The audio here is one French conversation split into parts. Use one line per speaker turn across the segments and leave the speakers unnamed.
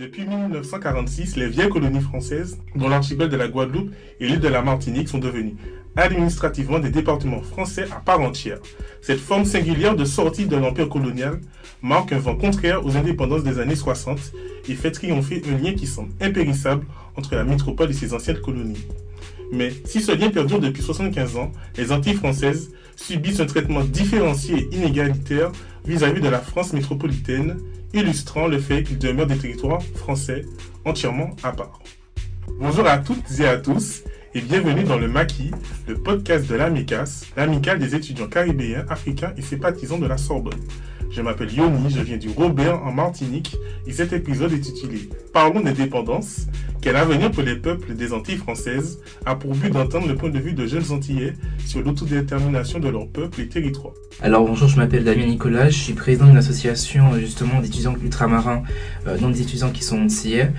Depuis 1946, les vieilles colonies françaises, dont l'archipel de la Guadeloupe et l'île de la Martinique, sont devenues administrativement des départements français à part entière. Cette forme singulière de sortie de l'empire colonial marque un vent contraire aux indépendances des années 60 et fait triompher un lien qui semble impérissable entre la métropole et ses anciennes colonies. Mais si ce lien perdure depuis 75 ans, les Antilles françaises subissent un traitement différencié et inégalitaire vis-à-vis de la France métropolitaine, illustrant le fait qu'ils demeurent des territoires français entièrement à part. Bonjour à toutes et à tous et bienvenue dans le Maquis, le podcast de l'AMICAS, l'amicale des étudiants caribéens, africains et sympathisants de la Sorbonne. Je m'appelle Yoni, je viens du Robert en Martinique et cet épisode est intitulé Parlons d'indépendance, quel avenir pour les peuples des Antilles françaises a pour but d'entendre le point de vue de jeunes Antillais sur l'autodétermination de leur peuple et territoire.
Alors bonjour, je m'appelle Damien Nicolas, je suis président d'une association justement d'étudiants ultramarins, euh, non des étudiants qui sont Antillais.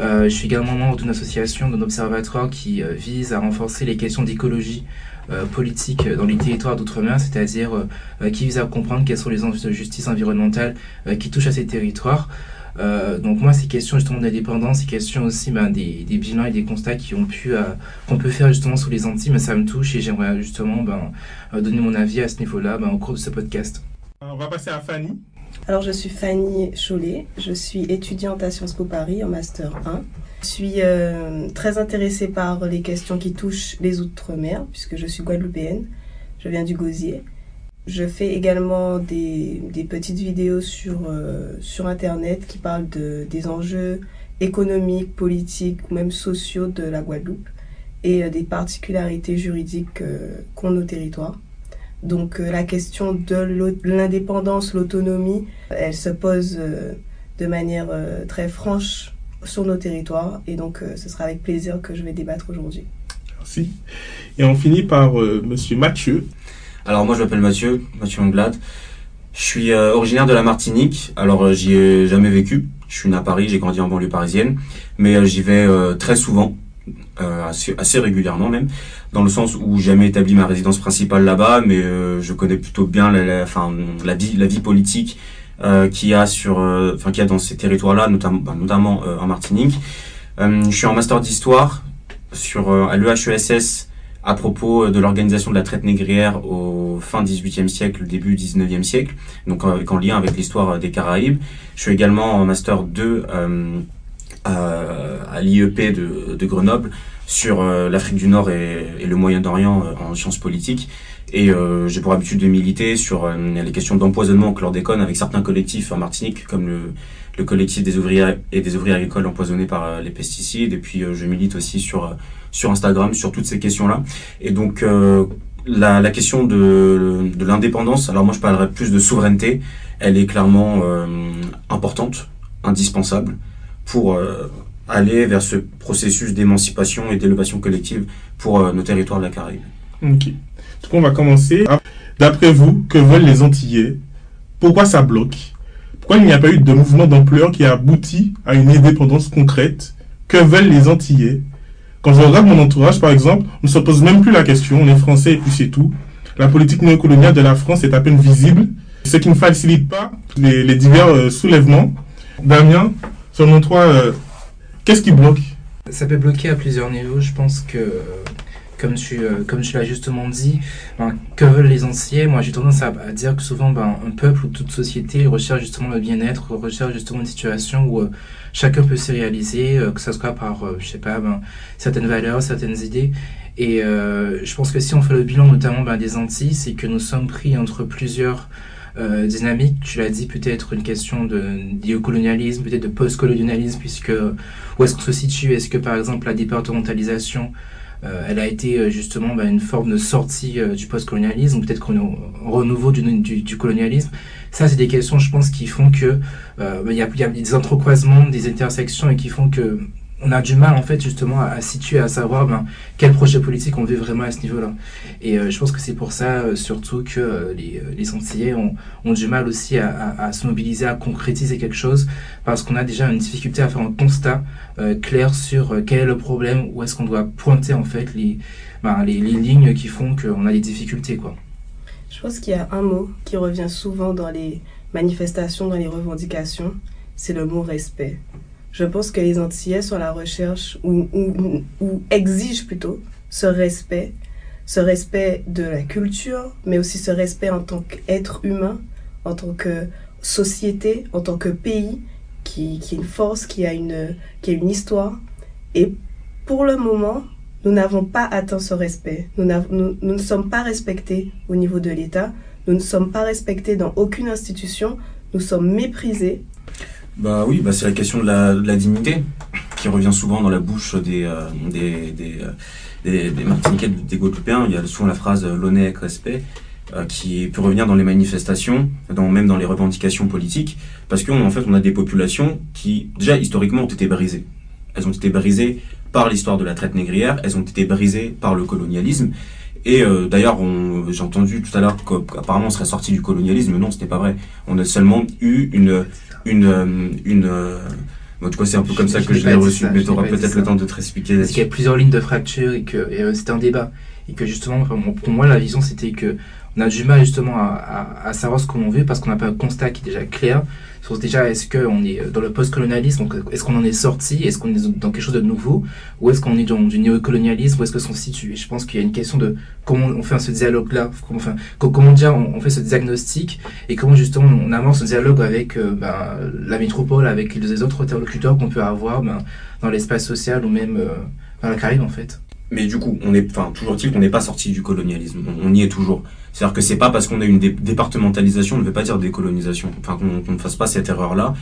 Euh, je suis également membre d'une association, d'un observatoire qui euh, vise à renforcer les questions d'écologie politique dans les territoires d'outre-mer, c'est-à-dire euh, qui vise à comprendre quels sont les enjeux de justice environnementale qui touchent à ces territoires. donc moi, ces questions justement d'indépendance, ces questions aussi ben, des, bilans et des constats qui ont pu qu'on peut faire justement sous les Antilles, mais ça me touche et j'aimerais justement ben, donner mon avis à ce niveau-là ben, au cours de ce podcast.
On va passer à Fanny.
Alors, je suis Fanny Chollet, je suis étudiante à Sciences Po Paris en Master 1. Je suis euh, très intéressée par les questions qui touchent les Outre-mer, puisque je suis guadeloupéenne, je viens du Gosier. Je fais également des, petites vidéos sur, euh, sur Internet qui parlent de, des enjeux économiques, politiques ou même sociaux de la Guadeloupe et euh, des particularités juridiques qu'ont nos territoires. Donc euh, la question de l'indépendance, l'autonomie, elle se pose euh, de manière euh, très franche sur nos territoires et donc ce sera avec plaisir que je vais débattre aujourd'hui.
Merci. Et on finit par Monsieur Mathieu.
Alors moi je m'appelle Mathieu, Mathieu Anglade. Je suis originaire de la Martinique. Alors j'y ai jamais vécu. Je suis né à Paris, j'ai grandi en banlieue parisienne, mais j'y vais très souvent euh, assez, assez, régulièrement même, dans le sens où j'ai jamais établi ma résidence principale là-bas, mais euh, je connais plutôt bien la, la, enfin, la vie, la vie politique euh, qu'il y a sur, euh, enfin qu'il y a dans ces territoires-là, notamment, bah, notamment en Martinique. je suis en master d'histoire sur à l'EHESS à propos de l'organisation de la traite négrière au fin 18e siècle, début 19e siècle, donc en lien avec l'histoire des Caraïbes. Je suis également en master 2 à, l'IEP de, Grenoble sur euh, l'Afrique du Nord et, le Moyen-Orient euh, en sciences politiques. Et euh, j'ai pour habitude de militer sur les questions d'empoisonnement au chlordécone avec certains collectifs en Martinique, comme le, le collectif des ouvriers et des ouvriers agricoles empoisonnés par les pesticides. Et puis je milite aussi sur sur Instagram sur toutes ces questions-là. Et donc la, question de, de l'indépendance, alors moi je parlerai plus de souveraineté, elle est clairement importante, indispensable pour euh, aller vers ce processus d'émancipation et d'élévation collective pour euh, nos territoires de la Caraïbe.
Ok. Donc on va commencer. D'après vous, que veulent les Antillais? Pourquoi ça bloque? Pourquoi il n'y a pas eu de mouvement d'ampleur qui a abouti à une indépendance concrète? Que veulent les Antillais? Quand je regarde mon entourage, par exemple, on ne se pose même plus la question. On est français et puis c'est tout. La politique néocoloniale de la France est à peine visible, ce qui ne facilite pas les, les divers euh, soulèvements. Damien, Selon toi, euh, qu'est-ce qui bloque?
Ça peut bloquer à plusieurs niveaux. Je pense que, comme tu, euh, comme tu l'as justement dit, ben, que veulent les anciens Moi, j'ai tendance à, dire que souvent, ben, un peuple ou toute société recherche justement le bien-être, recherche justement une situation où euh, chacun peut se réaliser, que ce soit par, je sais pas, ben, certaines valeurs, certaines idées. Et je pense que si on fait le bilan notamment ben, des Antilles, c'est que nous sommes pris entre plusieurs euh, dynamique. Tu l'as dit, peut-être une question de néocolonialisme, peut-être de post-colonialisme, puisque où est-ce qu'on se situe? Est-ce que par exemple la départementalisation euh, elle a été euh, justement bah, une forme de sortie euh, du post-colonialisme, peut-être qu'on renouveau du, colonialisme? Ça, c'est des questions, je pense, qui font que bah, il y, y, a, des entrecroisements, des intersections et qui font que on a du mal en fait justement à, situer, à savoir ben, quel projet politique on veut vraiment à ce niveau-là. Et euh, je pense que c'est pour ça euh, surtout que euh, les, les Antillais ont, ont, du mal aussi à, à, se mobiliser, à concrétiser quelque chose, parce qu'on a déjà une difficulté à faire un constat clair sur quel est le problème, où est-ce qu'on doit pointer en fait les, ben, les, les lignes qui font qu'on a des difficultés. quoi.
Je pense qu'il y a un mot qui revient souvent dans les manifestations, dans les revendications, c'est le mot respect je pense que les Antillais sont à la recherche ou, exigent plutôt ce respect, ce respect de la culture, mais aussi ce respect en tant qu'être humain, en tant que société, en tant que pays qui, est une force, qui a une, qui a une histoire. Et pour le moment, nous n'avons pas atteint ce respect. Nous ne sommes pas respectés au niveau de l'État. Nous ne sommes pas respectés dans aucune institution. Nous sommes méprisés.
Bah oui, bah c'est la question de la, dignité qui revient souvent dans la bouche des, euh, des, des, euh, Martiniquais, des Guadeloupéens. Il y a souvent la phrase euh, l'honneur avec respect euh, qui peut revenir dans les manifestations, dans, même dans les revendications politiques, parce qu'en en fait on a des populations qui déjà historiquement ont été brisées. Elles ont été brisées par l'histoire de la traite négrière, elles ont été brisées par le colonialisme. Et d'ailleurs, j'ai entendu tout à l'heure qu'apparemment on serait sorti du colonialisme. Non, ce n'est pas vrai. On a seulement eu une une une, euh, en tout cas, c'est un peu comme ça que je l'ai reçu, mais tu auras peut-être le temps de te réexpliquer.
Parce qu'il y a plusieurs lignes de fracture et que euh, c'était un débat. Et que justement, pour moi, la vision, c'était que on a du mal justement à, savoir ce qu'on veut parce qu'on n'a pas un constat qui est déjà clair sur déjà est-ce qu'on est dans le post-colonialisme, est-ce qu'on en est sorti, est-ce qu'on est dans quelque chose de nouveau, ou est-ce qu'on est dans du néocolonialisme, où est-ce que sont situé. Et je pense qu'il y a une question de comment on fait ce dialogue-là, comment, enfin, comment on, fait ce diagnostic et comment justement on amorce ce dialogue avec euh, ben, la métropole, avec les autres interlocuteurs qu'on peut avoir ben, dans l'espace social ou même euh, dans la Caraïbe en fait.
Mais du coup, on est, enfin, toujours qu'on n'est pas sorti du colonialisme. On, y est toujours. C'est-à-dire que c'est pas parce qu'on a une départementalisation, on ne veut pas dire décolonisation. Enfin, qu'on ne fasse pas cette erreur-là.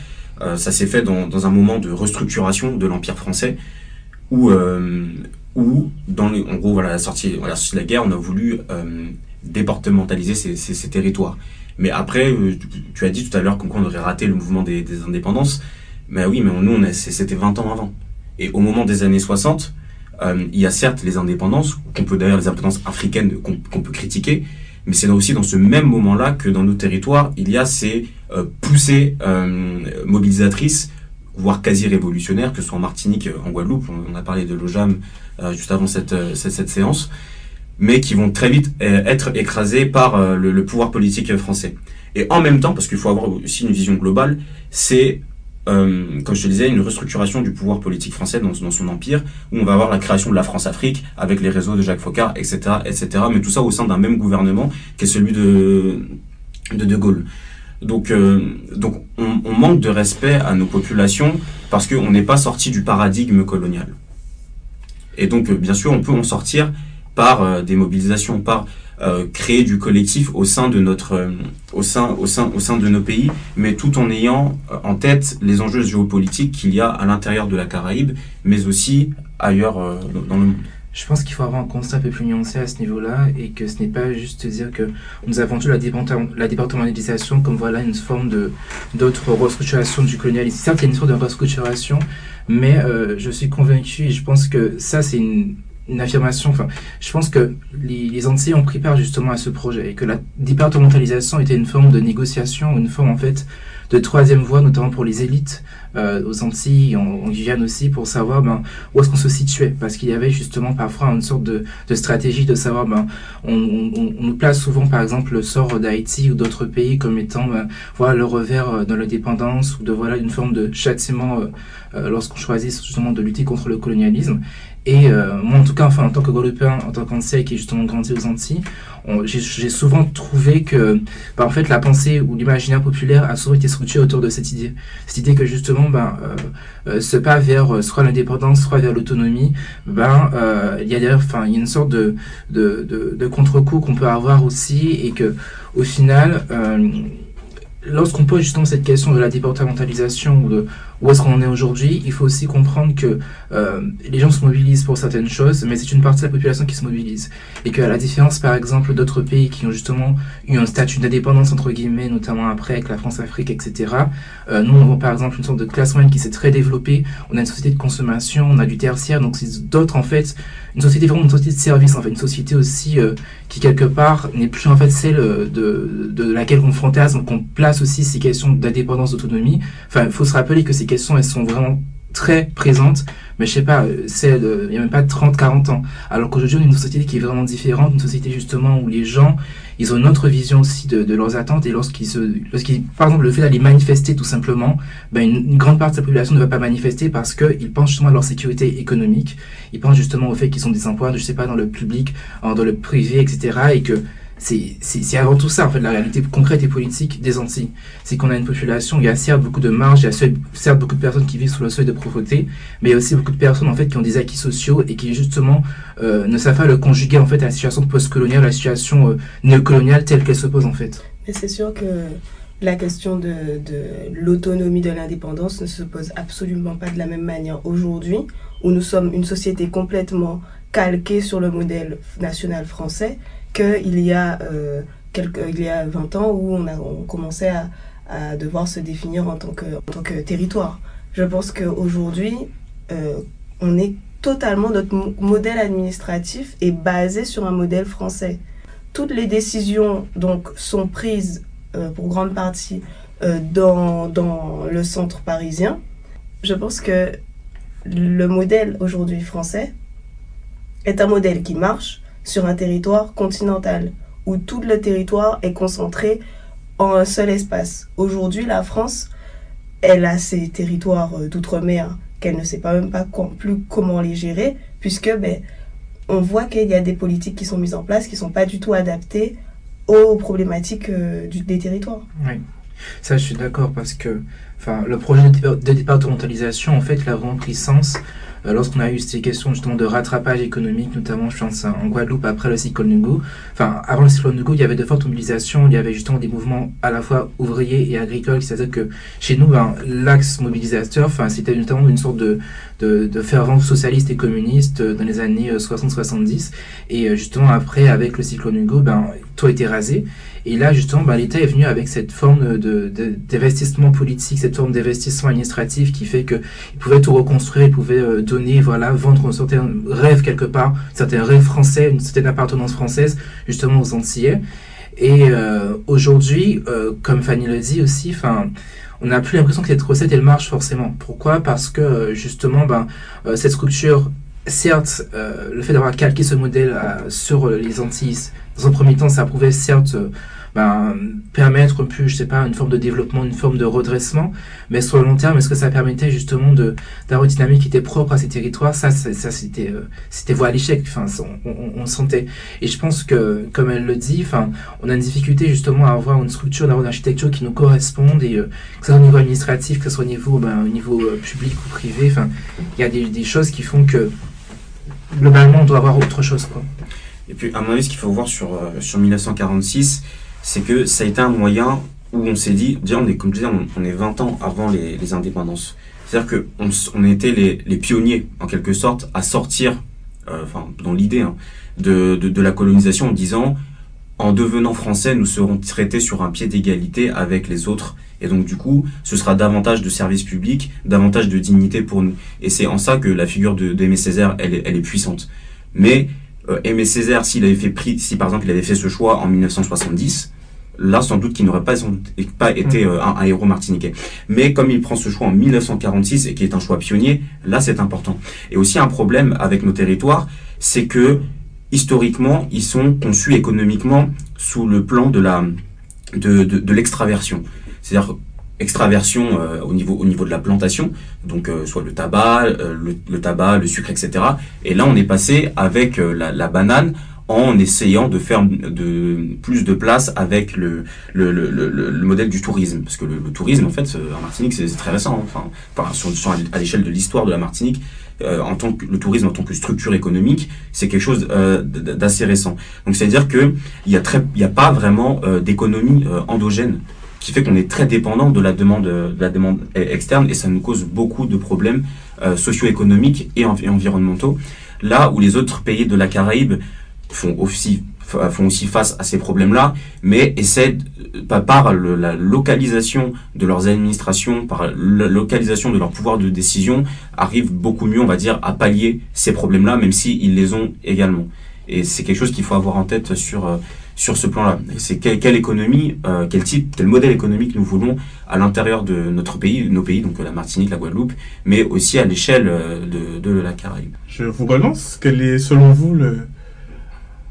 Euh, ça s'est fait dans, un moment de restructuration de l'empire français, où, euh, dans les, en gros, voilà, la sortie, voilà, la de la guerre, on a voulu euh, départementaliser ces, territoires. Mais après, euh, tu as dit tout à l'heure qu'on aurait raté le mouvement des, indépendances. Mais oui, mais nous, c'était 20 ans avant. Et au moment des années 60, euh, il y a certes les indépendances, qu'on peut d'ailleurs les indépendances africaines qu'on peut critiquer, mais c'est aussi dans ce même moment-là que dans nos territoires, il y a ces euh, poussées euh, mobilisatrices, voire quasi révolutionnaires, que ce soit en Martinique, en Guadeloupe, on a parlé de l'OJAM euh, juste avant cette, euh, séance, mais qui vont très vite euh, être écrasées par le pouvoir politique français. Et en même temps, parce qu'il faut avoir aussi une vision globale, c'est euh, comme je te disais, une restructuration du pouvoir politique français dans, son empire, où on va avoir la création de la France-Afrique avec les réseaux de Jacques Foccart, etc., etc. Mais tout ça au sein d'un même gouvernement qui est celui de de, Gaulle. Donc, euh, donc on, manque de respect à nos populations parce qu'on n'est pas sorti du paradigme colonial. Et donc, bien sûr, on peut en sortir par euh, des mobilisations, par euh, créer du collectif au sein de notre euh, au sein au sein au sein de nos pays mais tout en ayant euh, en tête les enjeux géopolitiques qu'il y a à l'intérieur de la Caraïbe mais aussi ailleurs dans le monde.
Je pense qu'il faut avoir un constat un peu plus nuancé à ce niveau-là et que ce n'est pas juste dire que nous avons la, la départementalisation comme voilà une forme de d'autres restructuration du colonialisme. Certes, il y a une sorte de restructuration, mais je suis convaincu et je pense que ça c'est une une affirmation. Enfin, je pense que les, les Antillais ont pris part justement à ce projet et que la départementalisation était une forme de négociation, une forme en fait de troisième voie, notamment pour les élites euh, aux Antilles, en, en Guyane aussi, pour savoir ben, où est-ce qu'on se situait. Parce qu'il y avait justement parfois une sorte de, de stratégie de savoir, ben, on, on, on, place souvent par exemple le sort d'Haïti ou d'autres pays comme étant ben, voilà, le revers euh, dans l'indépendance ou de voilà une forme de châtiment euh, euh, lorsqu'on choisit justement de lutter contre le colonialisme. Et euh, moi, en tout cas, enfin, en tant que Guadeloupéen, en tant qu'Antillais qui est justement grandi aux Antilles, j'ai souvent trouvé que, bah, en fait, la pensée ou l'imaginaire populaire a souvent été structuré autour de cette idée. Cette idée que justement, ben, euh, ce pas vers euh, soit l'indépendance, soit vers l'autonomie, ben, euh, il y a d'ailleurs, enfin, il y a une sorte de, de, de, de contre-coup qu'on peut avoir aussi et que, au final, euh, lorsqu'on pose justement cette question de la départementalisation ou de où est-ce qu'on en est aujourd'hui, il faut aussi comprendre que euh, les gens se mobilisent pour certaines choses, mais c'est une partie de la population qui se mobilise. Et qu'à la différence, par exemple, d'autres pays qui ont justement eu un statut d'indépendance, entre guillemets, notamment après avec la France-Afrique, etc., euh, nous, on avons par exemple une sorte de classe moyenne qui s'est très développée, on a une société de consommation, on a du tertiaire, donc c'est d'autres, en fait, une société vraiment une société de service, en fait, une société aussi euh, qui, quelque part, n'est plus en fait celle de, de laquelle on fantasme, qu'on place aussi ces questions d'indépendance, d'autonomie. Enfin, il faut se rappeler que ces questions, elles sont vraiment très présente, mais je sais pas, c'est il n'y a même pas 30, 40 ans. Alors qu'aujourd'hui, on est une société qui est vraiment différente, une société justement où les gens, ils ont une autre vision aussi de, de leurs attentes et lorsqu'ils se, lorsqu'ils, par exemple, le fait d'aller manifester tout simplement, ben une, grande partie de la population ne va pas manifester parce qu'ils pensent justement à leur sécurité économique, ils pensent justement au fait qu'ils sont des emplois, je sais pas, dans le public, dans le privé, etc. et que c'est avant tout ça, en fait, la réalité concrète et politique des Antilles. C'est qu'on a une population, il y a certes beaucoup de marge, il y a certes beaucoup de personnes qui vivent sous le seuil de pauvreté, mais il y a aussi beaucoup de personnes, en fait, qui ont des acquis sociaux et qui, justement, euh, ne savent pas le conjuguer, en fait, à la situation postcoloniale, à la situation euh, néocoloniale telle qu'elle se pose, en fait.
Mais c'est sûr que la question de l'autonomie de l'indépendance ne se pose absolument pas de la même manière aujourd'hui, où nous sommes une société complètement calquée sur le modèle national français, qu'il y, a, euh, il y a 20 ans où on, a, on commençait à, à devoir se définir en tant que, en tant que territoire. Je pense qu'aujourd'hui, euh, on est totalement, notre modèle administratif est basé sur un modèle français. Toutes les décisions donc sont prises euh, pour grande partie dans, dans le centre parisien. Je pense que le modèle aujourd'hui français est un modèle qui marche, sur un territoire continental, où tout le territoire est concentré en un seul espace. Aujourd'hui, la France, elle a ses territoires euh, d'outre-mer qu'elle ne sait pas même pas plus comment les gérer, puisque ben, on voit qu'il y a des politiques qui sont mises en place qui ne sont pas du tout adaptées aux problématiques euh, des territoires.
Oui, ça je suis d'accord parce que le projet de départementalisation, en fait, il a lorsqu'on a eu ces questions justement de rattrapage économique, notamment je pense en Guadeloupe après le cyclone Nugo. Enfin, avant le cyclone Nugo, il y avait de fortes mobilisations, il y avait justement des mouvements à la fois ouvriers et agricoles, c'est-à-dire que chez nous, ben, l'axe mobilisateur, enfin, c'était notamment une sorte de, de, socialiste et communiste euh, dans les années 60-70. Euh, et justement après, avec le cyclone Hugo, ben, tout a été rasé. Et là, justement, ben, l'État est venu avec cette forme d'investissement de, politique, cette forme d'investissement administratif qui fait qu'il pouvait tout reconstruire, il pouvait euh, donner, voilà, vendre un certain rêve quelque part, un certain rêve français, une certaine appartenance française, justement aux Antillais. Et euh, aujourd'hui, euh, comme Fanny le dit aussi, enfin, on n'a plus l'impression que cette recette elle marche forcément. Pourquoi? Parce que justement, ben, cette structure certes, le fait d'avoir calqué ce modèle sur les Antilles, dans un premier temps, ça pouvait certes ben, permettre peu, je sais pas, une forme de développement, une forme de redressement, mais sur le long terme, est-ce que ça permettait justement de d'avoir une dynamique qui était propre à ces territoires? Ça, ça, c'était euh, c'était voie à l'échec. Enfin, on, on, on, sentait. Et je pense que, comme elle le dit, enfin, on a une difficulté justement à avoir une structure, d'avoir une architecture qui nous corresponde et euh, que ce soit au niveau administratif, que ce soit au niveau, ben, au niveau euh, public ou privé. Enfin, il y a des, des choses qui font que globalement, on doit avoir autre chose, quoi.
Et puis, à mon avis, ce qu'il faut voir sur, sur 1946, c'est que ça a été un moyen où on s'est dit, déjà on est, comme je disais, on, est 20 ans avant les, indépendances. C'est-à-dire qu'on on était les, pionniers, en quelque sorte, à sortir, euh, dans l'idée, hein, de, de, la colonisation en disant, en devenant français, nous serons traités sur un pied d'égalité avec les autres. Et donc, du coup, ce sera davantage de services publics, davantage de dignité pour nous. Et c'est en ça que la figure d'Aimé Césaire, elle elle est puissante. Mais euh, Aimé Césaire, s'il avait fait pris, si par exemple il avait fait ce choix en 1970, là sans doute qu'il n'aurait pas, pas été mm. euh, un, héros martiniquais. Mais comme il prend ce choix en 1946 et qui est un choix pionnier, là c'est important. Et aussi un problème avec nos territoires, c'est que historiquement ils sont conçus économiquement sous le plan de la de, de, de l'extraversion. C'est-à-dire extraversion euh, au niveau au niveau de la plantation donc euh, soit le tabac le, le, tabac le sucre etc et là on est passé avec la, la banane en essayant de faire de plus de place avec le, le, le, le, modèle du tourisme. Parce que le, tourisme, en fait, en Martinique, c'est très récent. Hein. Enfin, sur, à l'échelle de l'histoire de la Martinique, euh, en tant que le tourisme en tant que structure économique, c'est quelque chose euh, d'assez récent. Donc, c'est-à-dire que il y a très, il y a pas vraiment euh, d'économie euh, endogène qui fait qu'on est très dépendant de la demande, de la demande externe et ça nous cause beaucoup de problèmes socio-économiques et, et environnementaux. Là où les autres pays de la Caraïbe font aussi font aussi face à ces problèmes-là, mais essaient, par la localisation de leurs administrations, par la localisation de leur pouvoir de décision, arrivent beaucoup mieux, on va dire, à pallier ces problèmes-là, même s'ils les ont également. Et c'est quelque chose qu'il faut avoir en tête sur, sur ce plan-là. C'est quelle, économie, euh, quel type, quel modèle économique nous voulons à l'intérieur de notre pays, nos pays, donc la Martinique, la Guadeloupe, mais aussi à l'échelle de, de, la Caraïbe.
Je vous relance. Quelle est, selon vous, le,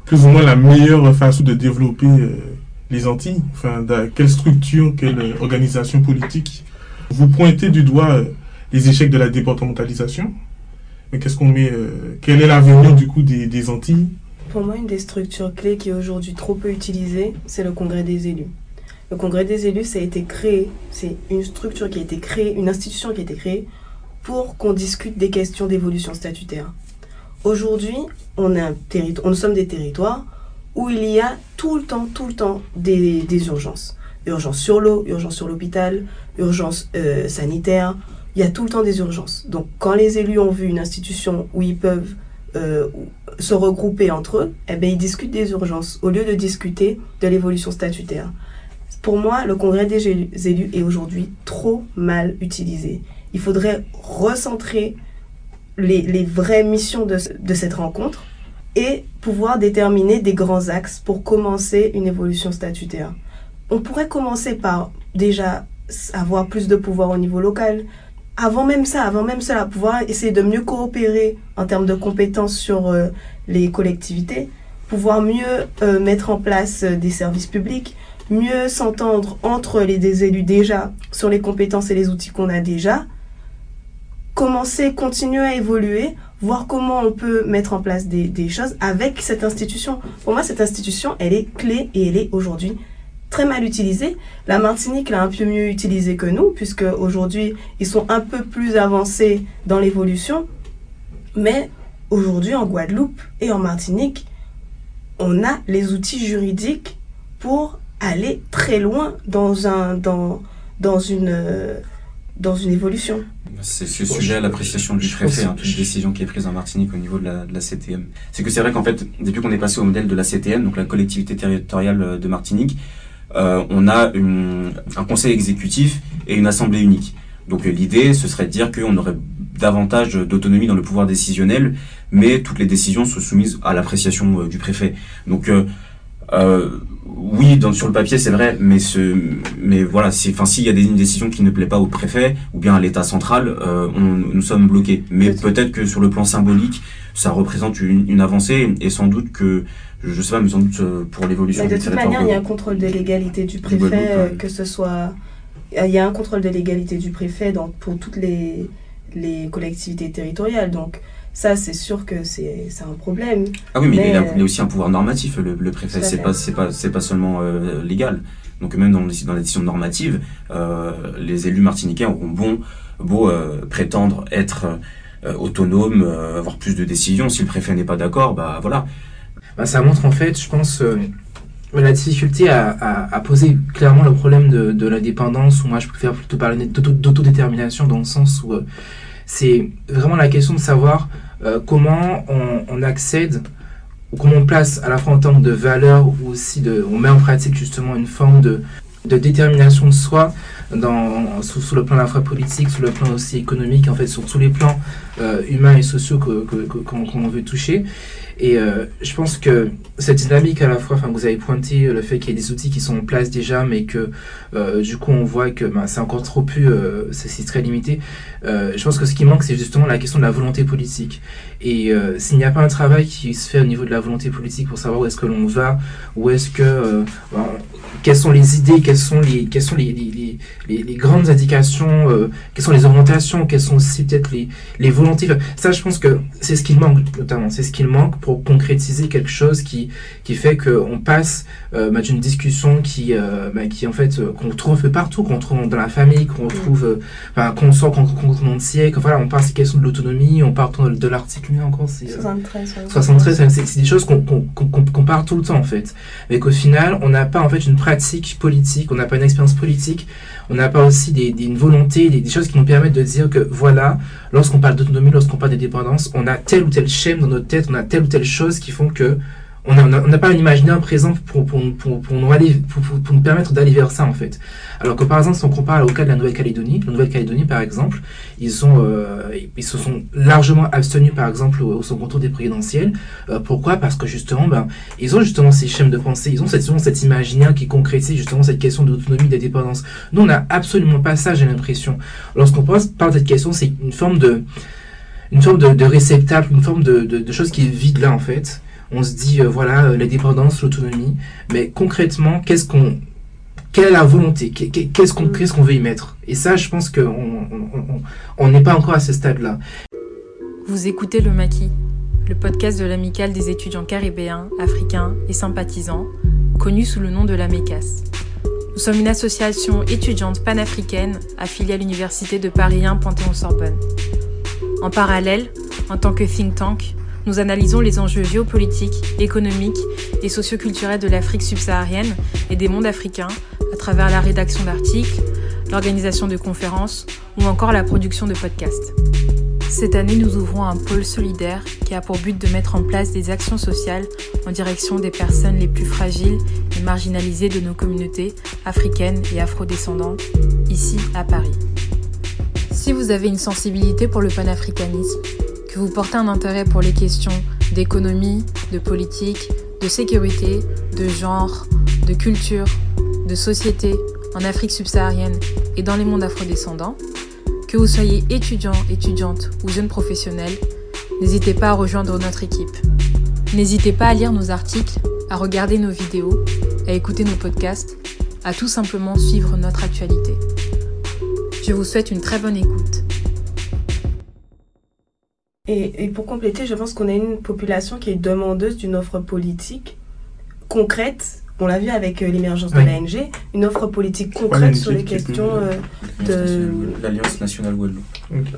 plus ou moins la meilleure façon de développer les Antilles Enfin, quelle structure, quelle organisation politique Vous pointez du doigt les échecs de la départementalisation. Mais qu'est-ce qu'on met Quel est l'avenir du coup des, des Antilles?
Pour moi, une des structures clés qui est aujourd'hui trop peu utilisée, c'est le Congrès des élus. Le Congrès des élus, ça a été créé, c'est une structure qui a été créée, une institution qui a été créée pour qu'on discute des questions d'évolution statutaire. Aujourd'hui, on, un territoire, nous sommes des territoires où il y a tout le temps, tout le temps des, urgences. Urgence sur l'eau, urgence sur l'hôpital, urgence euh, sanitaire. Il y a tout le temps des urgences. Donc, quand les élus ont vu une institution où ils peuvent euh, se regrouper entre eux, eh bien, ils discutent des urgences au lieu de discuter de l'évolution statutaire. Pour moi, le congrès des élus est aujourd'hui trop mal utilisé. Il faudrait recentrer les, vraies missions de, cette rencontre et pouvoir déterminer des grands axes pour commencer une évolution statutaire. On pourrait commencer par déjà avoir plus de pouvoir au niveau local, avant même ça, avant même cela, pouvoir essayer de mieux coopérer en termes de compétences sur euh, les collectivités, pouvoir mieux euh, mettre en place euh, des services publics, mieux s'entendre entre les élus déjà sur les compétences et les outils qu'on a déjà, commencer, continuer à évoluer, voir comment on peut mettre en place des, choses avec cette institution. Pour moi, cette institution, elle est clé et elle est aujourd'hui très mal utilisé. La Martinique l'a un peu mieux utilisé que nous, puisque aujourd'hui, ils sont un peu plus avancés dans l'évolution. Mais aujourd'hui, en Guadeloupe et en Martinique, on a les outils juridiques pour aller très loin dans, dans une évolution.
C'est ce sujet à l'appréciation du préfet, hein, toute décision qui est prise en Martinique au niveau de la, de la CTM. C'est que c'est vrai qu'en fait, depuis qu'on est passé au modèle de la CTM, donc la collectivité territoriale de Martinique, euh, on a un conseil exécutif et une assemblée unique. Donc l'idée, ce serait de dire qu'on aurait davantage d'autonomie dans le pouvoir décisionnel, mais toutes les décisions sont soumises à l'appréciation euh, du préfet. Donc euh, oui, dans, sur le papier, c'est vrai, mais ce, mais voilà, enfin, s'il y a des, une décision qui ne plaît pas au préfet ou bien à l'État central, on, nous sommes bloqués. Mais peut-être que sur le plan symbolique, ça représente une, une avancée et sans doute que je sais pas, mais sans doute euh, pour l'évolution
De toute manière, il y a un contrôle de légalité du préfet, euh, que ce soit. Il y a un contrôle de légalité du préfet pour toutes les, les collectivités territoriales. Donc, ça, c'est sûr que c'est un problème.
Ah oui, mais, il, a, aussi un pouvoir normatif, le, le préfet. C'est pas, pas, pas seulement euh, légal. Donc, même dans, dans la décision normative, les élus martiniquais auront bon, beau prétendre être autonomes, avoir plus de décisions. Si le préfet n'est pas d'accord, bah voilà
bah, ça montre en fait, je pense, euh, la difficulté à, à, poser clairement le problème de, de la dépendance, ou moi je préfère plutôt parler d'autodétermination dans le sens où euh, c'est vraiment la question de savoir euh, comment on, on, accède, ou comment on place à la fois en termes de valeur, ou aussi de, on met en pratique justement une forme de, de détermination de soi dans, sous, le plan de la politique, sous le plan aussi économique, en fait, sur tous les plans euh, humains et sociaux qu'on que, que, veut toucher. Et euh, je pense que cette dynamique à la fois, enfin, vous avez pointé le fait qu'il y ait des outils qui sont en place déjà, mais que euh, du coup on voit que ben, c'est encore trop euh, c'est très limité. Euh, je pense que ce qui manque, c'est justement la question de la volonté politique. Et s'il n'y a pas un travail qui se fait au niveau de la volonté politique pour savoir où est-ce que l'on va, où est-ce que ben, quelles sont les idées, quelles sont les, quelles sont les, les, grandes indications, quelles sont les orientations, quelles sont aussi peut-être les, les volontés. Ça, je pense que c'est ce qu'il manque, notamment. C'est ce qu'il manque pour concrétiser quelque chose qui, qui fait qu'on passe euh, bah, d'une discussion qui, euh, bah, qui en fait, euh, qu'on trouve un peu partout, qu'on trouve dans la famille, qu'on trouve, euh, bah, qu'on sort qu'on monde siècle. Voilà, on parle ces questions de l'autonomie, on parle de, de l'article encore, c'est 73. 73, c'est des choses qu'on qu qu'on parle tout le temps en fait, mais qu'au final, on n'a pas en fait une pratique politique, on n'a pas une expérience politique, on n'a pas aussi des, des, une volonté, des, des, choses qui nous permettent de dire que voilà, lorsqu'on parle d'autonomie, lorsqu'on parle d'indépendance, on a tel ou tel schéma dans notre tête, on a telle ou telle chose qui font que on n'a pas un imaginaire présent pour, pour, pour, pour nous, permettre d'aller vers ça, en fait. Alors que, par exemple, si on compare au cas de la Nouvelle-Calédonie, la Nouvelle-Calédonie, par exemple, ils, sont, euh, ils se sont largement abstenus, par exemple, au, second tour des présidentielles. Euh, pourquoi? Parce que, justement, ben, ils ont justement ces schèmes de pensée, ils ont cette, cet imaginaire qui concrétise justement cette question d'autonomie, d'indépendance. Nous, on n'a absolument pas ça, j'ai l'impression. Lorsqu'on parle de cette question, c'est une forme de une forme de, de réceptacle, une forme de, de, de chose qui est vide là, en fait on se dit, euh, voilà, euh, l'indépendance, l'autonomie, mais concrètement, qu'est-ce qu'on, quelle est la volonté? Qu'est-ce qu'on qu'est-ce qu'on veut y mettre? Et ça, je pense qu'on on n'est pas encore à ce stade-là.
Vous écoutez Le Maquis, le podcast de l'amicale des étudiants caribéens, africains et sympathisants, connu sous le nom de la MECAS. Nous sommes une association étudiante panafricaine affiliée à l'Université de Paris 1 Panthéon-Sorbonne. En parallèle, en tant que think tank, nous analysons les enjeux géopolitiques, économiques et socioculturels de l'Afrique subsaharienne et des mondes africains à travers la rédaction d'articles, l'organisation de conférences ou encore la production de podcasts. Cette année, nous ouvrons un pôle solidaire qui a pour but de mettre en place des actions sociales en direction des personnes les plus fragiles et marginalisées de nos communautés africaines et afrodescendantes, ici à Paris. Si vous avez une sensibilité pour le panafricanisme, que vous portez un intérêt pour les questions d'économie, de politique, de sécurité, de genre, de culture, de société en Afrique subsaharienne et dans les mondes afrodescendants, que vous soyez étudiant, étudiante ou jeune professionnel, n'hésitez pas à rejoindre notre équipe. N'hésitez pas à lire nos articles, à regarder nos vidéos, à écouter nos podcasts, à tout simplement suivre notre actualité. Je vous souhaite une très bonne écoute.
Et, pour compléter, je pense qu'on a une population qui est demandeuse d'une offre politique concrète. On l'a vu avec euh, l'émergence de l'ANG, une offre politique concrète sur les questions euh, de
l'Alliance nationale Guadeloupe.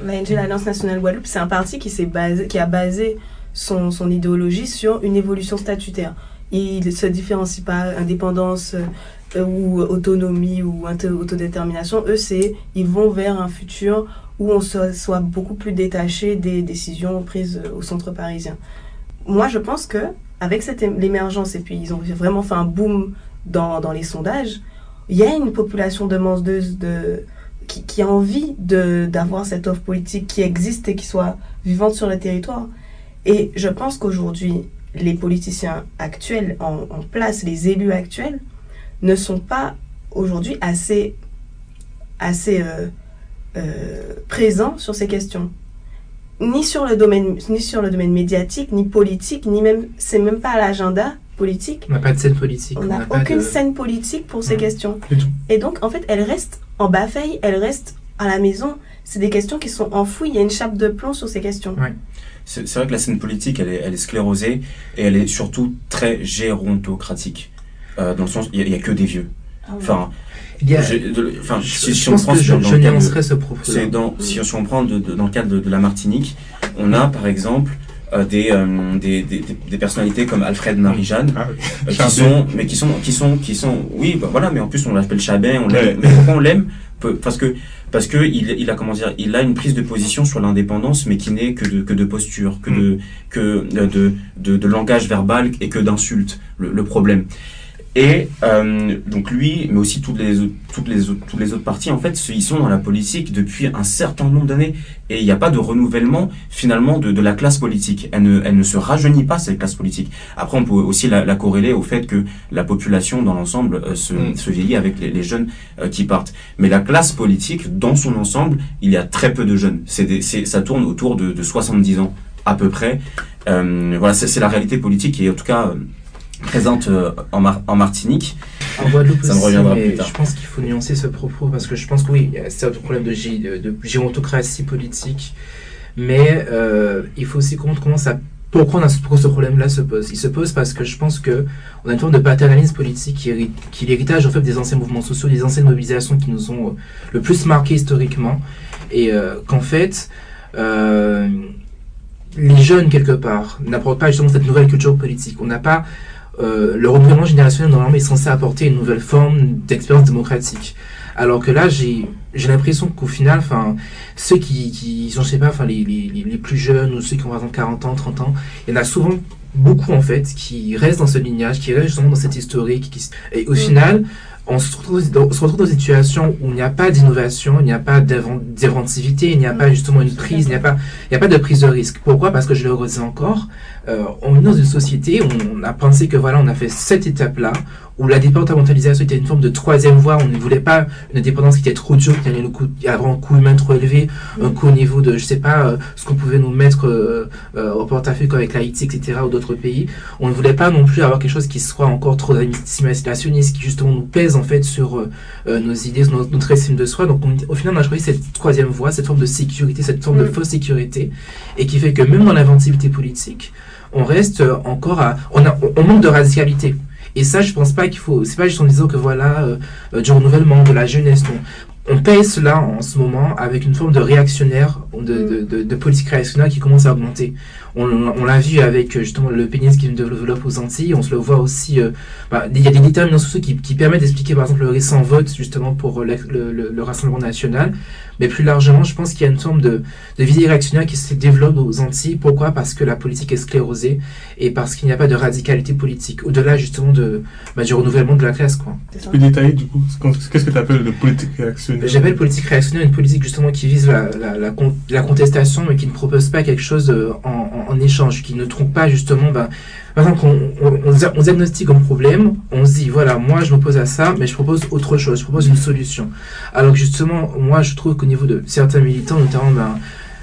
L'ANG, l'Alliance nationale Guadeloupe, c'est un parti qui, basé, qui a basé son, son idéologie sur une évolution statutaire. Il ne se différencie pas indépendance euh, ou autonomie ou autodétermination. Eux, c'est ils vont vers un futur où on soit, beaucoup plus détaché des décisions prises au centre parisien. Moi, je pense que avec cette l'émergence et puis ils ont vraiment fait un boom dans, dans les sondages, il y a une population demandeuse de qui, qui a envie d'avoir cette offre politique qui existe et qui soit vivante sur le territoire. Et je pense qu'aujourd'hui, les politiciens actuels en, place, les élus actuels, ne sont pas aujourd'hui assez assez euh, euh, présent sur ces questions. Ni sur le domaine, ni sur le domaine médiatique, ni politique, ni même, c'est même pas à l'agenda politique.
On n'a pas de scène politique.
On n'a aucune scène politique pour ces questions. Et donc, en fait, elles restent en bafeille, elles restent à la maison. C'est des questions qui sont enfouies. Il y a une chape de plomb sur ces questions.
C'est vrai que la scène politique, elle est, elle est sclérosée et elle est surtout très gérontocratique. Euh, dans le sens, il n'y a, que des vieux. Ah enfin,
enfin, si, on prend je, dans le ce propos.
Dans, si, on prend dans le cadre de, la Martinique, on a par exemple euh, des, euh, des, des, des, personnalités comme Alfred Marie-Jeanne ah euh, qui sont mais qui sont qui sont qui sont oui bah, voilà mais en plus on l'appelle Chabin on l'aime mais pourquoi on l'aime parce que parce que il, il, a comment dire il a une prise de position sur l'indépendance mais qui n'est que de que de posture que mm. de que de, de, de, langage verbal et que d'insultes le, le problème et euh, donc lui, mais aussi toutes les, toutes les, toutes les autres parties, en fait, ils sont dans la politique depuis un certain nombre d'années. Et il n'y a pas de renouvellement, finalement, de, de la classe politique. Elle ne, elle ne se rajeunit pas, cette classe politique. Après, on peut aussi la, la corréler au fait que la population, dans l'ensemble, euh, se, mm. se vieillit avec les, les jeunes euh, qui partent. Mais la classe politique, dans son ensemble, il y a très peu de jeunes. C'est ça tourne autour de, de 70 ans, à peu près. Euh, voilà, c'est la réalité politique et en tout cas présente euh, en, en Martinique.
En Guadeloupe ça me reviendra plus tard. Je pense qu'il faut nuancer ce propos parce que je pense que oui, c'est un problème de, gérontocratie politique, mais euh, il faut aussi comprendre comment ça pourquoi, on a, pourquoi ce problème-là se pose Il se pose parce que je pense que on a une forme de paternalisme politique qui, qui est l'héritage en fait des anciens mouvements sociaux, des anciennes mobilisations qui nous ont euh, le plus marqué historiquement, et euh, qu'en fait euh, les jeunes quelque part n'apportent pas justement cette nouvelle culture politique. On n'a pas euh, le renouvellement générationnel normalement est censé apporter une nouvelle forme d'expérience démocratique. Alors que là, j'ai j'ai l'impression qu'au final, enfin, ceux qui, qui sont, je sais pas, enfin, les, les, les plus jeunes ou ceux qui ont par exemple 40 ans, 30 ans, il y en a souvent beaucoup en fait qui restent dans ce lignage, qui restent justement dans cette historique. Qui, et au
Mm.
final, on se, retrouve dans, on se retrouve dans une situation où il n'y a pas d'innovation, il n'y a pas d'inven- d'inventivité, il n'y a
Mm.
pas justement une prise, il n'y a pas, il n'y a pas de prise de risque. Pourquoi? Parce que je le redis encore, euh, on est dans une société où on a pensé que voilà, on a fait cette étape-là, où la départementalisation était une forme de troisième voie, on ne voulait pas une indépendance qui était trop dure, qui allait coût, avoir un coût humain trop élevé, un
Mm.
coût au niveau de, je sais pas, euh, ce qu'on pouvait nous mettre euh, euh, au portefeuille avec l'Haïti, etc., ou d'autres pays. On ne voulait pas non plus avoir quelque chose qui soit encore trop assimilationniste, qui justement nous pèse en fait sur euh, euh, nos idées, sur notre, notre estime de soi. Donc on- au final, on a choisi cette troisième voie, cette forme de sécurité, cette forme de
Mm.
fausse sécurité, et qui fait que même dans l'inventivité politique, on reste encore à, on, a, on manque de radicalité. Et ça, je pense pas qu'il faut, c'est pas juste en disant que voilà, euh, euh, du renouvellement, de la jeunesse, non. On pèse cela en ce moment avec une forme de réactionnaire, de, de, de, de politique réactionnaire qui commence à augmenter. On, on l'a vu avec euh, justement le pénis qui se développe aux Antilles, on se le voit aussi, euh, bah, il y a des déterminants sociaux qui, qui permettent d'expliquer par exemple le récent vote justement pour euh, le, le, le Rassemblement national, mais plus largement, je pense qu'il y a une forme de, de visée réactionnaire qui se développe aux Antilles. Pourquoi? Parce que la politique est sclérosée et parce qu'il n'y a pas de radicalité politique, au-delà justement de, bah, du renouvellement de la classe. Quoi.
Tu peux détailler du coup Qu'est-ce que tu appelles de politique réactionnaire?
J'appelle politique réactionnaire une politique justement qui vise la, la, la, con- la contestation mais qui ne propose pas quelque chose en, en, en échange, qui ne trompe pas justement... Ben, par exemple, on, on, on, dia- on diagnostique un problème, on se dit, voilà, moi je m'oppose à ça, mais je propose autre chose, je propose une solution. Alors que justement, moi je trouve qu'au niveau de certains militants, notamment ben,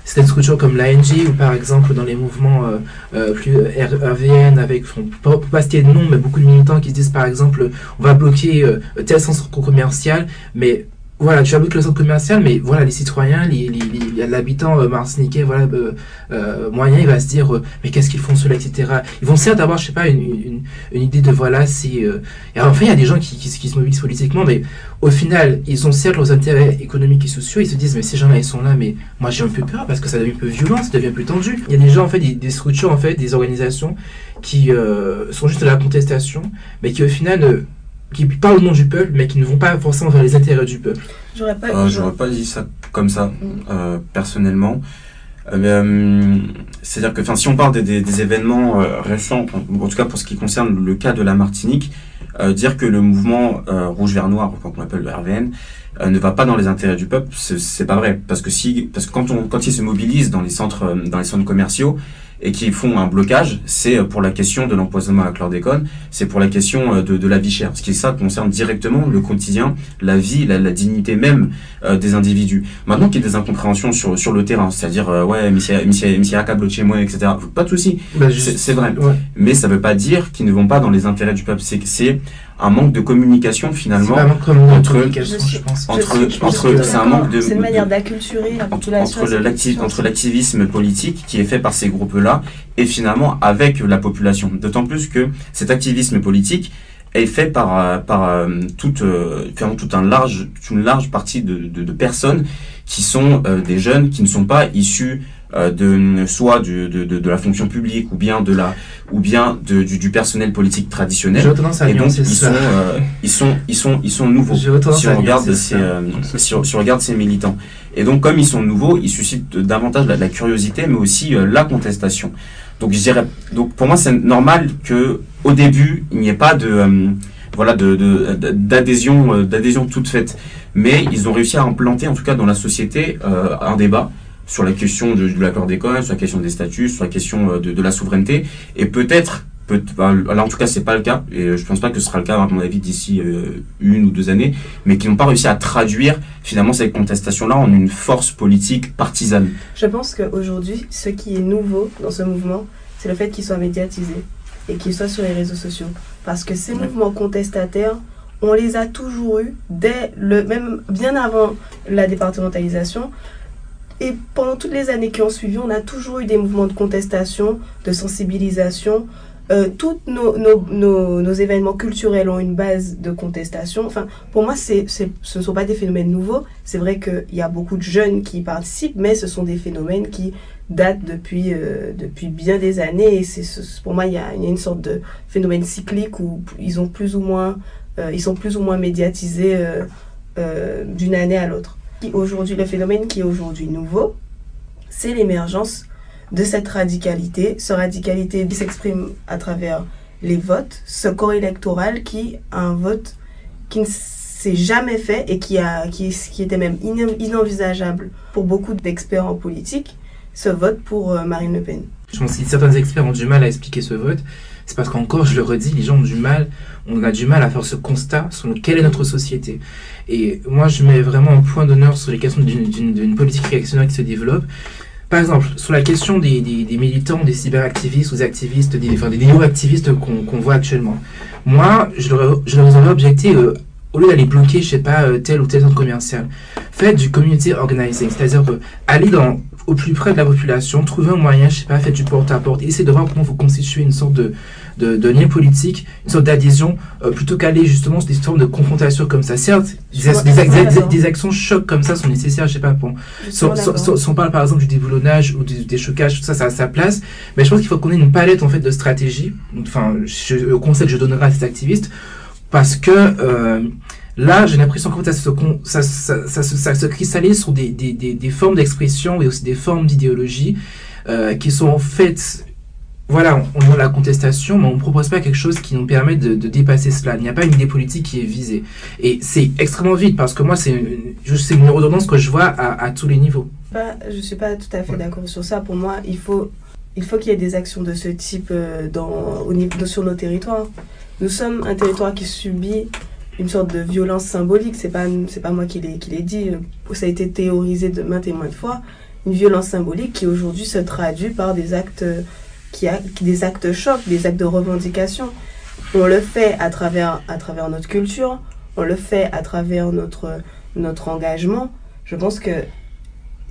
certaines structures comme l'ANG ou par exemple dans les mouvements euh, euh, plus R- RVN avec, bon, pour pas citer de nom, mais beaucoup de militants qui se disent par exemple, on va bloquer euh, tel centre commercial, mais voilà, tu bloquer le centre commercial, mais voilà, les citoyens, les, les, les- l'habitant euh, martiniquais, voilà, euh, euh, moyen, il va se dire, mais qu'est-ce qu'ils font cela, etc. Ils vont certes avoir, je sais pas, une, idée de voilà, alors, enfin, il y a des gens qui, se mobilisent politiquement, mais au final, ils ont certes leurs intérêts économiques et sociaux, ils se disent, mais ces gens-là, ils sont là, mais moi j'ai un peu peur parce que ça devient un peu violent, ça devient plus tendu. Il y a des gens, en fait, des, structures, en fait, des organisations qui sont juste de la contestation, mais qui au final. ne qui parlent au nom du peuple, mais qui ne vont pas forcément vers les intérêts du peuple.
J'aurais pas.
Euh,
j'aurais-
pas dit ça comme ça,
Mm.
euh, personnellement. Euh, mais, euh, C'est-à-dire que enfin, si on parle des, des, des événements euh, récents, en, en tout cas pour ce qui concerne le cas de la Martinique, euh, dire que le mouvement euh, rouge vert noir, qu'on appelle le RVN, euh, ne va pas dans les intérêts du peuple, c'est- c'est pas vrai. Parce que si, parce que quand on, quand ils se mobilisent dans les centres, dans les centres commerciaux et qu'ils font un blocage, c'est euh, pour la question de l'empoisonnement à la chlordécone, c'est pour la question euh, de, de la vie chère. Ce qui ça concerne directement le quotidien, la vie, la, la dignité même euh, des individus. Maintenant qu'il y a des incompréhensions sur, sur le terrain, c'est-à-dire euh, ouais, monsieur, accable chez moi, etc. Pas de souci,
Bah,
c'est vrai.
Ouais.
Mais ça veut pas dire qu'ils ne vont pas dans les intérêts du peuple. Que c'est un manque de communication finalement entre- entre- c'est un manque de-
C'est une
de-
manière d'acculturer la
entre,
population.
l'activisme politique qui est fait par ces groupes-là et finalement avec la population. D'autant plus que cet activisme politique est fait par, euh, par euh, toute, euh, toute, un large, toute une large partie de, de, de personnes qui sont euh, des jeunes qui ne sont pas issus de soit du, de, de, de la fonction publique ou bien de la ou bien de, du, du personnel politique traditionnel.
À
et donc ils sont, euh, ils sont ils sont ils sont nouveaux. Si on regarde ces euh, si, on, si on regarde ces militants. Et donc comme ils sont nouveaux ils suscitent davantage la, la curiosité mais aussi euh, la contestation. Donc je dirais donc pour moi c'est normal que au début il n'y ait pas de euh, voilà de d'adhésion euh, d'adhésion toute faite. Mais ils ont réussi à implanter en tout cas dans la société euh, un débat sur la question de, de la chlordécone, sur la question des statuts, sur la question euh, de, de la souveraineté, et peut-être, peut, là en tout cas c'est pas le cas, et euh, je pense pas que ce sera le cas à mon avis d'ici euh, une ou deux années, mais qui n'ont pas réussi à traduire finalement cette contestation-là en une force politique partisane.
Je pense qu'aujourd'hui, ce qui est nouveau dans ce mouvement, c'est le fait qu'il soit médiatisé et qu'il soit sur les réseaux sociaux. Parce que ces
Ouais.
mouvements contestataires, on les a toujours eus dès le même bien avant la départementalisation. Et pendant toutes les années qui ont suivi, on a toujours eu des mouvements de contestation, de sensibilisation. Euh, tous nos, nos, nos, événements culturels ont une base de contestation. Enfin, pour moi, ce ne sont pas des phénomènes nouveaux. C'est vrai qu'il y a beaucoup de jeunes qui y participent, mais ce sont des phénomènes qui datent depuis, euh, depuis bien des années. Et c'est, ce- pour moi, il y, a, une sorte de phénomène cyclique où ils, ont plus ou moins, euh, ils sont plus ou moins médiatisés euh, d'une année à l'autre. Aujourd'hui, le phénomène qui est aujourd'hui nouveau, c'est l'émergence de cette radicalité, ce radicalité s'exprime à travers les votes, ce corps électoral qui a un vote qui ne s'est jamais fait et qui, a, qui, qui était même inenvisageable pour beaucoup d'experts en politique, ce vote pour euh, Marine Le Pen.
Je pense que certains experts ont du mal à expliquer ce vote, c'est parce qu'encore, je le redis, les gens ont du mal, on a du mal à faire ce constat sur quelle est notre société. Et moi, je mets vraiment un point d'honneur sur les questions d'une politique réactionnaire qui se développe. Par exemple, sur la question des, militants, des cyberactivistes ou des activistes, des, enfin, des néo-activistes qu'on voit actuellement. Moi, je leur, aurais objecté, euh, au lieu d'aller bloquer, je sais pas, euh, tel ou tel centre commercial, faites du community organizing, c'est-à-dire que aller dans, au plus près de la population, trouver un moyen, je sais pas, faites du porte-à-porte, essayez de voir comment vous constituez une sorte de, de, de lien politique, une sorte d'adhésion, euh, plutôt qu'aller justement sur des formes de confrontation comme ça. Certes, des, des, actions chocs comme ça sont nécessaires, je sais pas, bon. Si, on parle par exemple du déboulonnage ou des, chocages, tout ça, ça a sa place, mais je pense qu'il faut qu'on ait une palette en fait de stratégies, enfin, je, le conseil que je donnerai à ces activistes, parce que euh, là, j'ai l'impression fait, ça se, ça, ça, ça, ça, se cristallise sur des, des, des, des formes d'expression et aussi des formes d'idéologie euh, qui sont en fait voilà, on, a la contestation, mais on ne propose pas quelque chose qui nous permet de, dépasser cela. Il n'y a pas une idée politique qui est visée. Et c'est extrêmement vite, parce que moi, c'est une, une redondance que je vois à, tous les niveaux.
je ne suis pas tout à fait d'accord sur ça. Pour moi, il faut il faut qu'il y ait des actions de ce type euh, dans, au niveau, sur nos territoires. Nous sommes un territoire qui subit une sorte de violence symbolique. C'est pas c'est pas moi qui l'ai qui l'ai dit. Ça a été théorisé de maintes et maintes fois. Une violence symbolique qui aujourd'hui se traduit par des actes qui a des actes chocs, des actes de revendication. On le fait à travers, à travers notre culture, on le fait à travers notre, notre engagement. Je pense que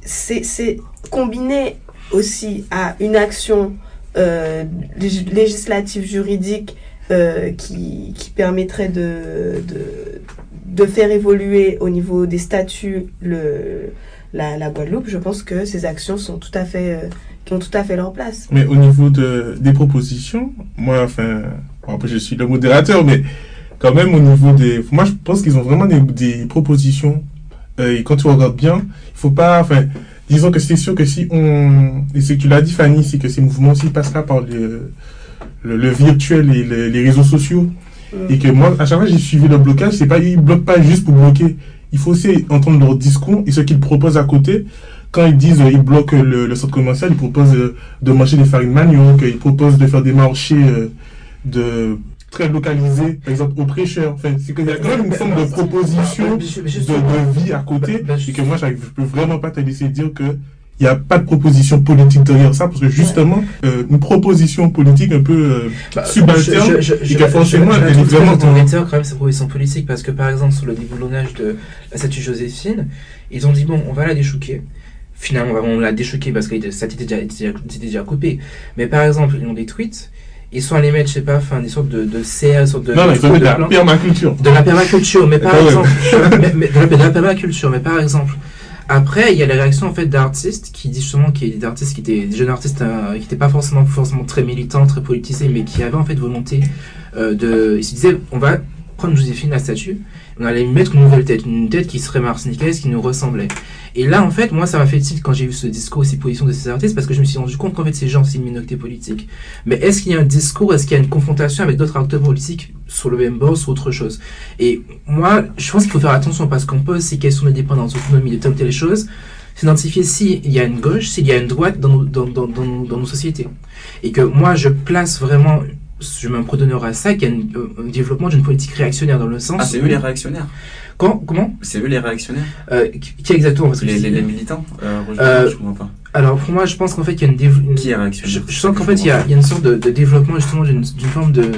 c'est combiné aussi à une action euh, législative juridique euh, qui, qui, permettrait de, de, de, faire évoluer au niveau des statuts le, la, la Guadeloupe, je pense que ces actions sont tout à fait euh, ont tout à fait leur place.
Mais au niveau de, des propositions, moi, enfin, après je suis le modérateur, mais quand même au niveau des... Moi, je pense qu'ils ont vraiment des, des propositions. Euh, et quand tu regardes bien, il faut pas... Enfin, disons que c'est sûr que si on... Et ce que tu l'as dit, Fanny, c'est que ces mouvements aussi passera par le, le, virtuel et les réseaux sociaux. Mm. Et que moi, à chaque fois j'ai suivi le blocage, c'est pas, ils bloquent pas juste pour bloquer. Il faut aussi entendre leur discours et ce qu'ils proposent à côté quand ils disent ils bloquent le, centre commercial, ils proposent euh, de manger des farines manioc, ils proposent de faire des marchés euh, de très localisés, par exemple aux prêcheurs. Enfin, c'est qu'il y a quand même une forme de proposition de, vie à côté et que moi, je peux vraiment pas te laisser dire que il n'y a pas de proposition politique derrière ça, parce que justement, euh, une proposition politique un peu bah, subalterne, et que franchement,
elle est vraiment... quand même cette proposition politique, parce que par exemple, sur le déboulonnage de la statue Joséphine, ils ont dit, bon, on va la déchouquer finalement on l'a déchoqué parce que ça était déjà, déjà coupé. Mais par exemple, ils ont des tweets, ils sont allés mettre, je sais pas, enfin, des sortes de, de serres, sortes de.
Non, ils ont de, la permaculture.
De la permaculture, mais par exemple. mais, de, la, permaculture, mais par exemple. Après, il y a les réactions en fait d'artistes qui disent justement qu'il y a des artistes qui étaient des jeunes artistes euh, qui n'étaient pas forcément forcément très militants, très politisés, mais qui avaient en fait volonté euh, de. Ils se disaient, on va prendre Joséphine la statue, on allait mettre une nouvelle tête, une tête qui serait martiniquaise, qui nous ressemblait. Et là, en fait, moi, ça m'a fait tilt quand j'ai vu ce discours, ces positions de ces artistes, parce que je me suis rendu compte qu'en fait, ces gens, c'est une minorité politique. Mais est-ce qu'il y a un discours, est-ce qu'il y a une confrontation avec d'autres acteurs politiques sur le même bord, sur autre chose? Et moi, je pense qu'il faut faire attention parce qu'on pose ces questions de dépendance, d'autonomie, de telle ou telle chose, s'identifier s'il y a une gauche, s'il y a une droite dans, dans, dans, dans nos sociétés. Et que moi, je place vraiment je un à ça, qu'il y a un développement d'une politique réactionnaire dans le sens.
Ah, c'est eux les réactionnaires.
Comment?
C'est eux les réactionnaires.
Euh, Qui exactement? Parce
que les, les, militants euh, euh, je comprends pas.
Alors pour moi, je pense qu'en fait, il y a une,
Qui est réactionnaire?
je, sens qu'en fait, il y, a, il y, a, une sorte de, de développement justement d'une forme de,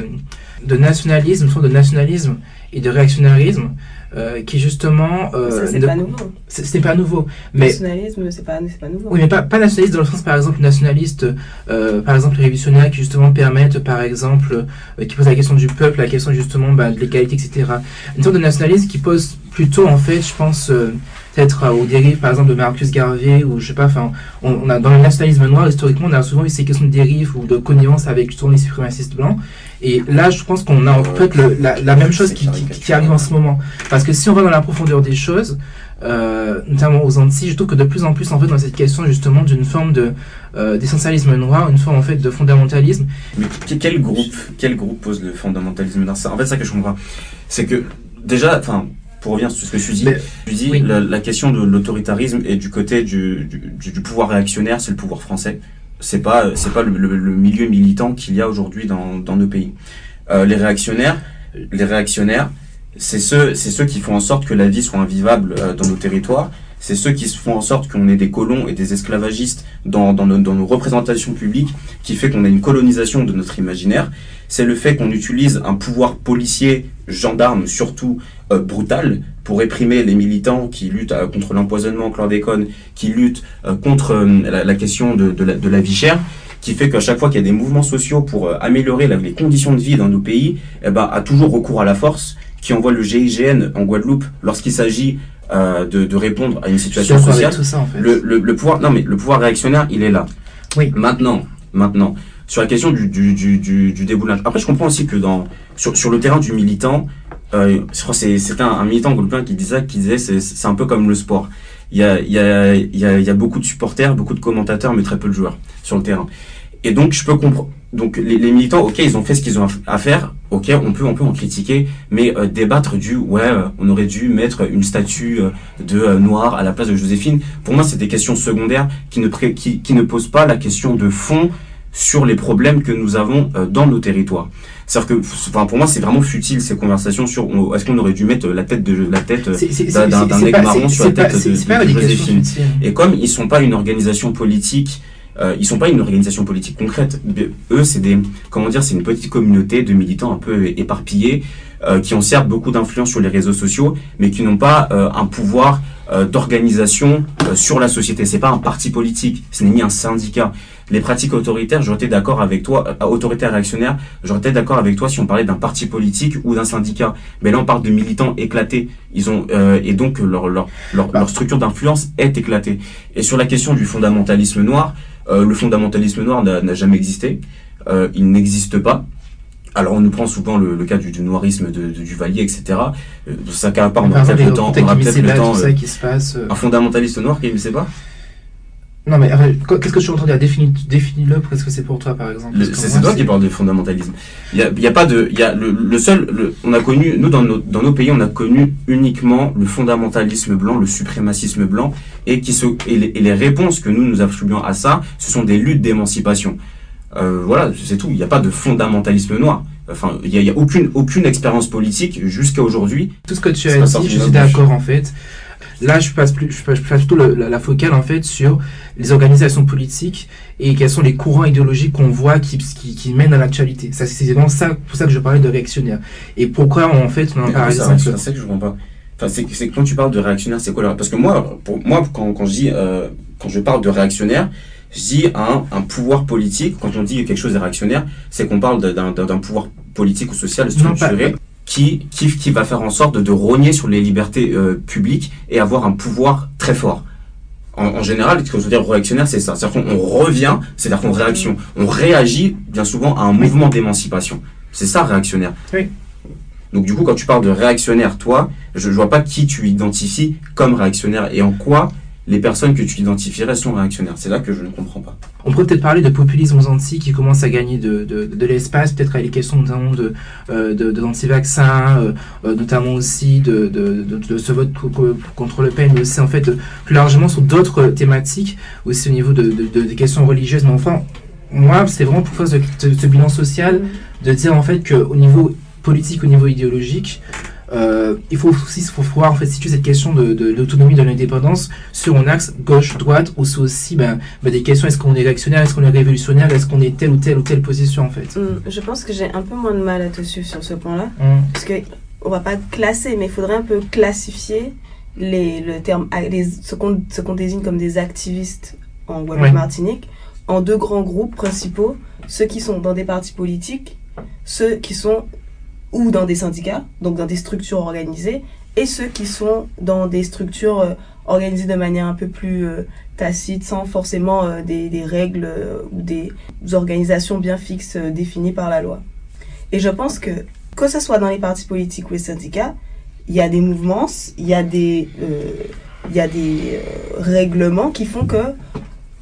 de nationalisme, une forme de nationalisme et de réactionnarisme euh, qui justement.
Euh, c'est pas nouveau.
C'est pas nouveau.
Mais, nationalisme, c'est pas, pas nouveau.
Oui, mais pas, pas nationaliste dans le sens, par exemple, nationaliste, euh, par exemple, révolutionnaire qui justement permettent, par exemple, euh, qui pose la question du peuple, la question justement bah, de l'égalité, etc. Une sorte de nationalisme qui pose plutôt, en fait, je pense, peut-être aux dérives, par exemple, de Marcus Garvey, ou je sais pas, enfin, on, a dans le nationalisme noir, historiquement, on a souvent eu ces questions de dérive ou de connivence avec justement les suprémacistes blancs. Et là, je pense qu'on a en fait le, la, la, même chose qui, qui, qui, arrive en ce moment. Parce que si on va dans la profondeur des choses, euh, notamment aux Antilles, je trouve que de plus en plus, en fait, dans cette question justement d'une forme de euh, d'essentialisme noir, une forme en fait de fondamentalisme.
Mais quel groupe, quel groupe pose le fondamentalisme noir En fait, ça que je comprends, c'est que déjà, enfin, pour revenir sur ce que je dis, je dis la, la, question de l'autoritarisme et du côté du, du, du pouvoir réactionnaire, c'est le pouvoir français. C'est pas c'est pas le, milieu militant qu'il y a aujourd'hui dans, dans nos pays. Euh, les réactionnaires, les réactionnaires, c'est ceux, c'est ceux qui font en sorte que la vie soit invivable euh, dans nos territoires. C'est ceux qui font en sorte qu'on ait des colons et des esclavagistes dans, dans, nos, dans nos représentations publiques, qui fait qu'on a une colonisation de notre imaginaire. C'est le fait qu'on utilise un pouvoir policier, gendarme surtout, euh, brutal, pour réprimer les militants qui luttent euh, contre l'empoisonnement chlordécone, qui luttent euh, contre la, la, question de, de, la, de la vie chère qui fait qu'à chaque fois qu'il y a des mouvements sociaux pour améliorer la, les conditions de vie dans nos pays, eh ben, a toujours recours à la force, qui envoie le GIGN en Guadeloupe lorsqu'il s'agit de, de, répondre à une situation sociale.
Ça, en fait.
le, le, le, pouvoir, non mais le pouvoir réactionnaire, il est là.
Oui.
Maintenant, maintenant, sur la question du, du, du, du, du déboulonnage. Après, je comprends aussi que dans sur, le terrain du militant, euh, un, militant qui disait qui disait c'est un peu comme le sport. Il y a beaucoup de supporters, beaucoup de commentateurs, mais très peu de joueurs sur le terrain. Et donc je peux comprendre. Donc les, militants, ok, ils ont fait ce qu'ils ont à faire. Ok, on peut on peut en critiquer, mais euh, débattre du ouais, euh, on aurait dû mettre une statue euh, de noir à la place de Joséphine. Pour moi, c'est des questions secondaires qui ne qui ne posent pas la question de fond sur les problèmes que nous avons dans nos territoires. C'est-à-dire que, enfin, pour moi, c'est vraiment futile ces conversations sur est-ce qu'on aurait dû mettre la tête de la tête d'un aigle marron sur la tête
pas,
de, de, de Joséphine. Et comme ils sont pas une organisation politique euh, ils sont pas une organisation politique concrète. Eux, c'est des, comment dire, c'est une petite communauté de militants un peu éparpillés euh, qui ont certes beaucoup d'influence sur les réseaux sociaux, mais qui n'ont pas euh, un pouvoir euh, d'organisation euh, sur la société. C'est pas un parti politique, ce n'est ni un syndicat. Les pratiques autoritaires, j'aurais été d'accord avec toi, euh, autoritaire réactionnaire, j'aurais été d'accord avec toi si on parlait d'un parti politique ou d'un syndicat. Mais là, on parle de militants éclatés. Ils ont et donc leur leur leur, leur structure d'influence est éclatée. Et sur la question du fondamentalisme noir. Euh, le fondamentalisme noir n'a jamais existé. Euh, il n'existe pas. Alors on nous prend souvent le, le cas du, du noirisme de, de, du Valier, etc. Euh, ça ne pas, on aura peut-être le temps. On aura peut-être le temps.
Ça qui se passe,
un fondamentaliste noir qui ne sait pas?
Non, mais qu'est-ce que tu entends dire? Définis, définis-le, qu'est-ce que c'est pour toi, par exemple
C'est toi qui parles de fondamentalisme. Il y a, y a, pas de, y a le, le seul, le, on a connu, nous dans nos, dans nos pays, on a connu uniquement le fondamentalisme blanc, le suprémacisme blanc, et qui se, et les, et les réponses que nous nous attribuons à ça, ce sont des luttes d'émancipation. Euh, voilà, c'est tout. Il n'y a pas de fondamentalisme noir. Enfin, il n'y a, a, aucune, aucune expérience politique jusqu'à aujourd'hui.
Tout ce que tu as dit, je suis d'accord en fait. Là, je passe, plus, je passe plutôt le, la, la, focale en fait sur les organisations politiques et quels sont les courants idéologiques qu'on voit qui, qui, qui, mènent à l'actualité. Ça, c'est vraiment ça, pour ça que je parlais de réactionnaire. Et pourquoi en fait on en
parle C'est ça que je comprends pas. Enfin, c'est que quand tu parles de réactionnaire, c'est quoi là Parce que moi, pour moi, quand, quand je dis, euh, quand je parle de réactionnaire, je dis un, un pouvoir politique. Quand on dit quelque chose de réactionnaire, c'est qu'on parle d'un pouvoir politique ou social structuré. Non, pas, qui, qui, qui va faire en sorte de, de rogner sur les libertés euh, publiques et avoir un pouvoir très fort. En, en général, ce que je veux dire réactionnaire, c'est ça. C'est-à-dire qu'on revient, c'est-à-dire qu'on réaction, on réagit bien souvent à un mouvement d'émancipation. C'est ça réactionnaire.
Oui.
Donc du coup, quand tu parles de réactionnaire, toi, je, je vois pas qui tu identifies comme réactionnaire et en quoi les personnes que tu identifierais sont réactionnaires. C'est là que je ne comprends pas.
On pourrait peut-être parler de populisme aux Antilles qui commence à gagner de, de, l'espace, peut-être avec les questions notamment de, euh, de, l'anti-vaccin, euh, euh, notamment aussi de, de, ce vote contre le pen, mais aussi en fait plus largement sur d'autres thématiques, aussi au niveau de, des questions religieuses. Mais enfin, moi, c'est vraiment pour faire ce, ce, bilan social, de dire en fait qu'au niveau politique, au niveau idéologique, euh, il faut aussi faut pouvoir en fait situer cette question de, de, l'autonomie de l'indépendance sur un axe gauche-droite ou c'est aussi ben, ben, des questions est-ce qu'on est réactionnaire, est-ce qu'on est révolutionnaire, est-ce qu'on est telle ou telle ou telle position en fait.
Mmh, je pense que j'ai un peu moins de mal à te suivre sur ce point-là mmh. parce que on va pas classer mais il faudrait un peu classifier les le terme les, ce qu'on ce qu'on désigne comme des activistes en Guadeloupe-Martinique en deux grands groupes principaux ceux qui sont dans des partis politiques ceux qui sont ou dans des syndicats, donc dans des structures organisées, et ceux qui sont dans des structures euh, organisé de manière un peu plus euh, tacite, sans forcément euh, des, règles ou des organisations bien fixes définies par la loi. Et je pense que, que ce soit dans les partis politiques ou les syndicats, il y a des mouvements, il y a des, il y a des règlements qui font que,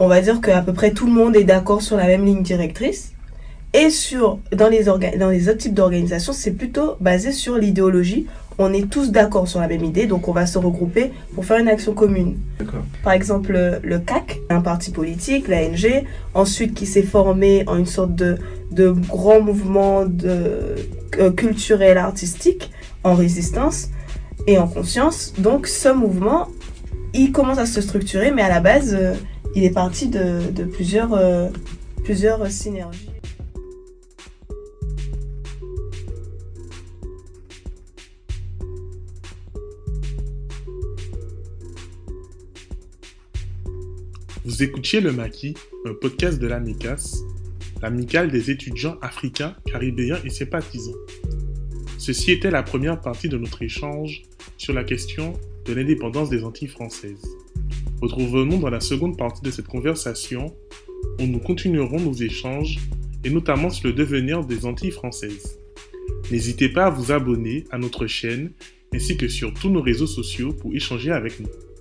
on va dire qu'à peu près tout le monde est d'accord sur la même ligne directrice. Et sur, dans les, dans les autres types d'organisations, c'est plutôt basé sur l'idéologie on est tous d'accord sur la même idée, donc on va se regrouper pour faire une action commune. Par exemple, le CAC, un parti politique, l'ANG, ensuite qui s'est formé en une sorte de, de grand mouvement de, euh, culturel artistique en résistance et en conscience. Donc ce mouvement, il commence à se structurer, mais à la base, euh, il est parti de, plusieurs, euh, plusieurs synergies.
Vous écoutiez Le Maquis, un podcast de l'AMICAS, l'amicale des étudiants africains, caribéens et sympathisants. Ceci était la première partie de notre échange sur la question de l'indépendance des Antilles françaises. Retrouvons-nous dans la seconde partie de cette conversation où nous continuerons nos échanges et notamment sur le devenir des Antilles françaises. N'hésitez pas à vous abonner à notre chaîne ainsi que sur tous nos réseaux sociaux pour échanger avec nous.